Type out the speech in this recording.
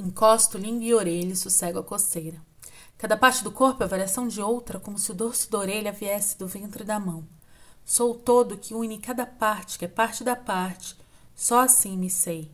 Encosto língua e orelha e sossego a coceira. Cada parte do corpo é variação de outra, como se o dorso da orelha viesse do ventre da mão. Sou o todo que une cada parte, que é parte da parte. Só assim me sei.